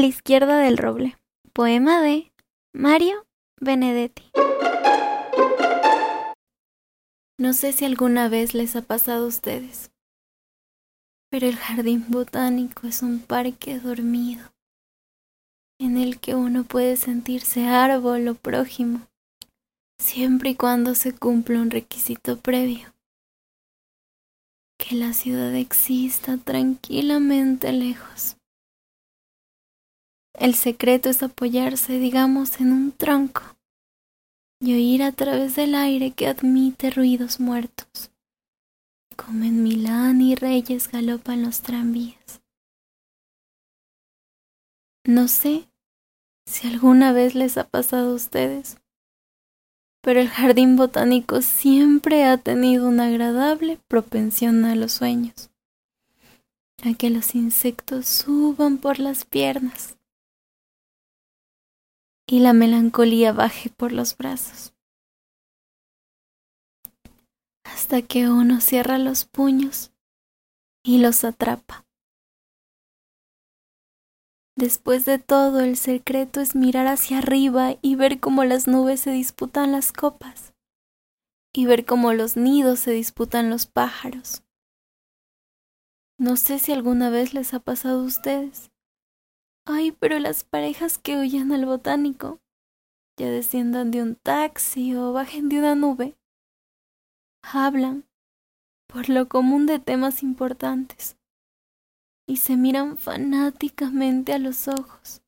La izquierda del roble. Poema de Mario Benedetti. No sé si alguna vez les ha pasado a ustedes, pero el jardín botánico es un parque dormido en el que uno puede sentirse árbol o prójimo, siempre y cuando se cumpla un requisito previo. Que la ciudad exista tranquilamente lejos. El secreto es apoyarse, digamos, en un tronco y oír a través del aire que admite ruidos muertos, como en Milán y Reyes galopan los tranvías. No sé si alguna vez les ha pasado a ustedes, pero el jardín botánico siempre ha tenido una agradable propensión a los sueños, a que los insectos suban por las piernas y la melancolía baje por los brazos, hasta que uno cierra los puños y los atrapa. Después de todo, el secreto es mirar hacia arriba y ver cómo las nubes se disputan las copas, y ver cómo los nidos se disputan los pájaros. No sé si alguna vez les ha pasado a ustedes. Ay, pero las parejas que huyan al botánico, ya desciendan de un taxi o bajen de una nube, hablan por lo común de temas importantes y se miran fanáticamente a los ojos,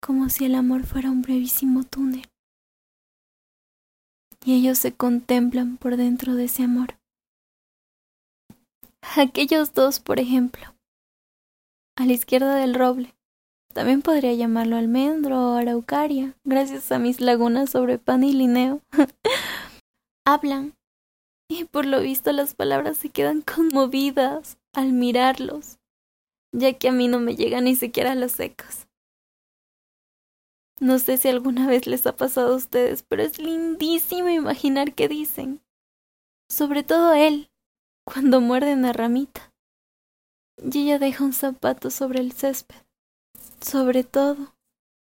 como si el amor fuera un brevísimo túnel. Y ellos se contemplan por dentro de ese amor. Aquellos dos, por ejemplo, a la izquierda del roble. También podría llamarlo almendro o araucaria, gracias a mis lagunas sobre pan y lineo. Hablan, y por lo visto las palabras se quedan conmovidas, al mirarlos, ya que a mí no me llegan ni siquiera los ecos. No sé si alguna vez les ha pasado a ustedes, pero es lindísimo imaginar qué dicen. Sobre todo él, cuando muerde una ramita. Y ella deja un zapato sobre el césped. Sobre todo,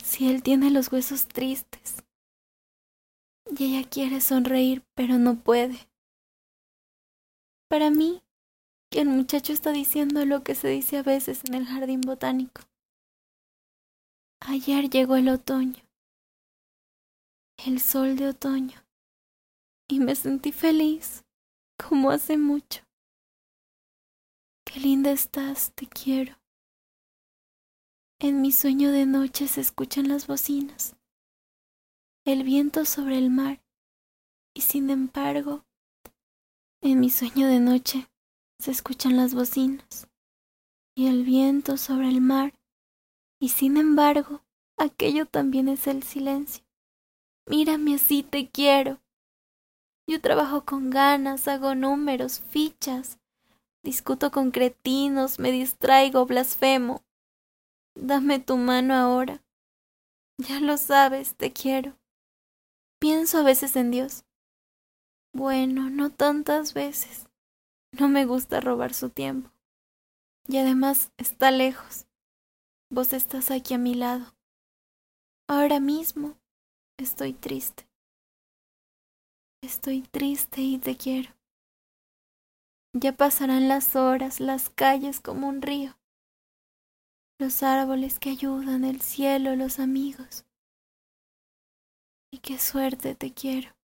si él tiene los huesos tristes. Y ella quiere sonreír, pero no puede. Para mí, que el muchacho está diciendo lo que se dice a veces en el jardín botánico. Ayer llegó el otoño, el sol de otoño, y me sentí feliz, como hace mucho. Qué linda estás, te quiero. En mi sueño de noche se escuchan las bocinas, el viento sobre el mar, y sin embargo, en mi sueño de noche se escuchan las bocinas y el viento sobre el mar, y sin embargo, aquello también es el silencio. Mírame así, te quiero. Yo trabajo con ganas, hago números, fichas, discuto con cretinos, me distraigo, blasfemo. Dame tu mano ahora. Ya lo sabes, te quiero. Pienso a veces en Dios. Bueno, no tantas veces. No me gusta robar su tiempo. Y además está lejos. Vos estás aquí a mi lado. Ahora mismo estoy triste. Estoy triste y te quiero. Ya pasarán las horas, las calles como un río. Los árboles que ayudan, el cielo, los amigos. Y qué suerte te quiero.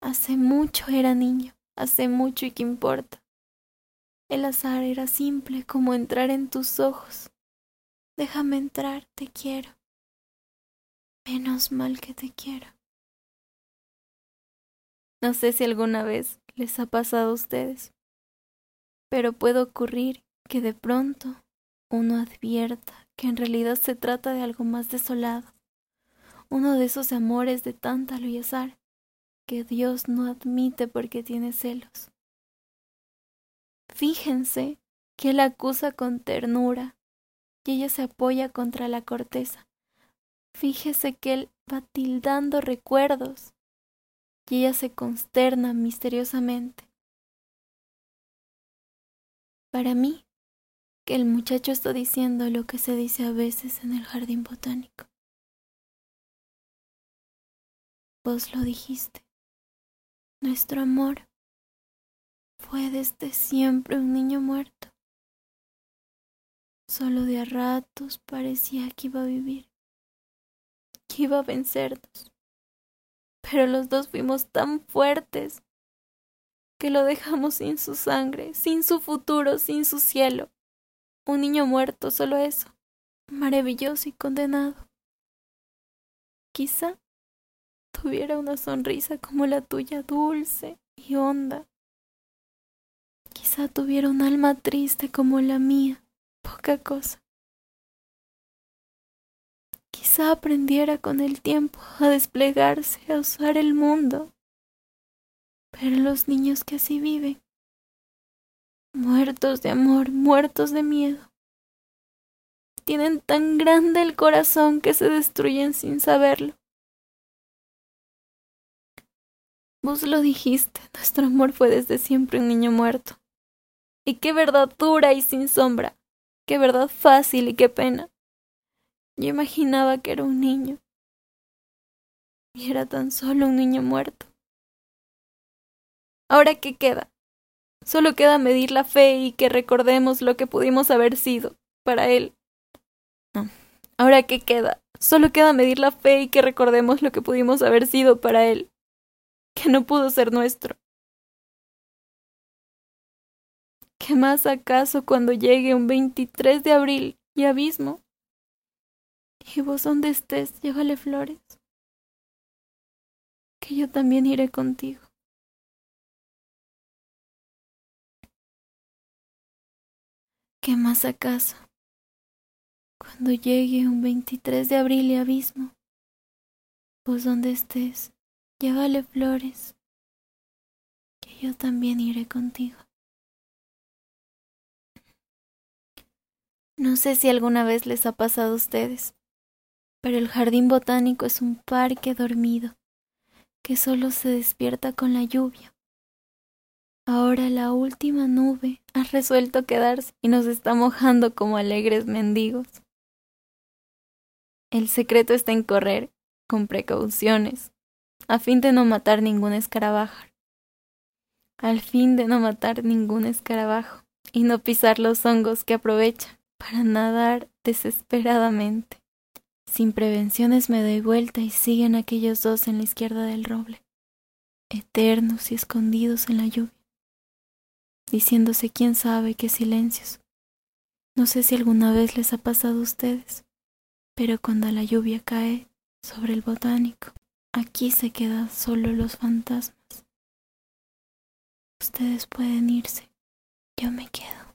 Hace mucho era niño hace mucho y qué importa. El azar era simple como entrar en tus ojos. Déjame entrar, te quiero. Menos mal que te quiero. No sé si alguna vez les ha pasado a ustedes, pero puede ocurrir que de pronto uno advierta que en realidad se trata de algo más desolado, uno de esos amores de tanta y azar que Dios no admite porque tiene celos. Fíjense que él acusa con ternura y ella se apoya contra la corteza. Fíjese que él va tildando recuerdos y ella se consterna misteriosamente. Para mí, que el muchacho está diciendo lo que se dice a veces en el jardín botánico. Vos lo dijiste. Nuestro amor fue desde siempre un niño muerto. Solo de a ratos parecía que iba a vivir, que iba a vencernos. Pero los dos fuimos tan fuertes que lo dejamos sin su sangre, sin su futuro, sin su cielo. Un niño muerto, solo eso, maravilloso y condenado. Quizá tuviera una sonrisa como la tuya, dulce y honda. Quizá tuviera un alma triste como la mía, poca cosa. Aprendiera con el tiempo a desplegarse, a usar el mundo. Pero los niños que así viven, muertos de amor, muertos de miedo, tienen tan grande el corazón que se destruyen sin saberlo. Vos lo dijiste, nuestro amor fue desde siempre un niño muerto. Y qué verdad dura y sin sombra, qué verdad fácil y qué pena. Yo imaginaba que era un niño. Y era tan solo un niño muerto. Ahora qué queda? Solo queda medir la fe y que recordemos lo que pudimos haber sido para él. No. Ahora qué queda? Solo queda medir la fe y que recordemos lo que pudimos haber sido para él, que no pudo ser nuestro. ¿Qué más acaso cuando llegue un 23 de abril y abismo? Y vos donde estés, llévale flores, que yo también iré contigo. ¿Qué más acaso? Cuando llegue un 23 de abril y abismo, vos donde estés, llévale flores, que yo también iré contigo. No sé si alguna vez les ha pasado a ustedes, pero el jardín botánico es un parque dormido que solo se despierta con la lluvia. Ahora la última nube ha resuelto quedarse y nos está mojando como alegres mendigos. El secreto está en correr con precauciones, a fin de no matar ningún escarabajo. Al fin de no matar ningún escarabajo y no pisar los hongos que aprovechan para nadar desesperadamente. Sin prevenciones me doy vuelta y siguen aquellos dos en la izquierda del roble, eternos y escondidos en la lluvia, diciéndose quién sabe qué silencios. No sé si alguna vez les ha pasado a ustedes, pero cuando la lluvia cae sobre el botánico, aquí se quedan solo los fantasmas. Ustedes pueden irse, yo me quedo.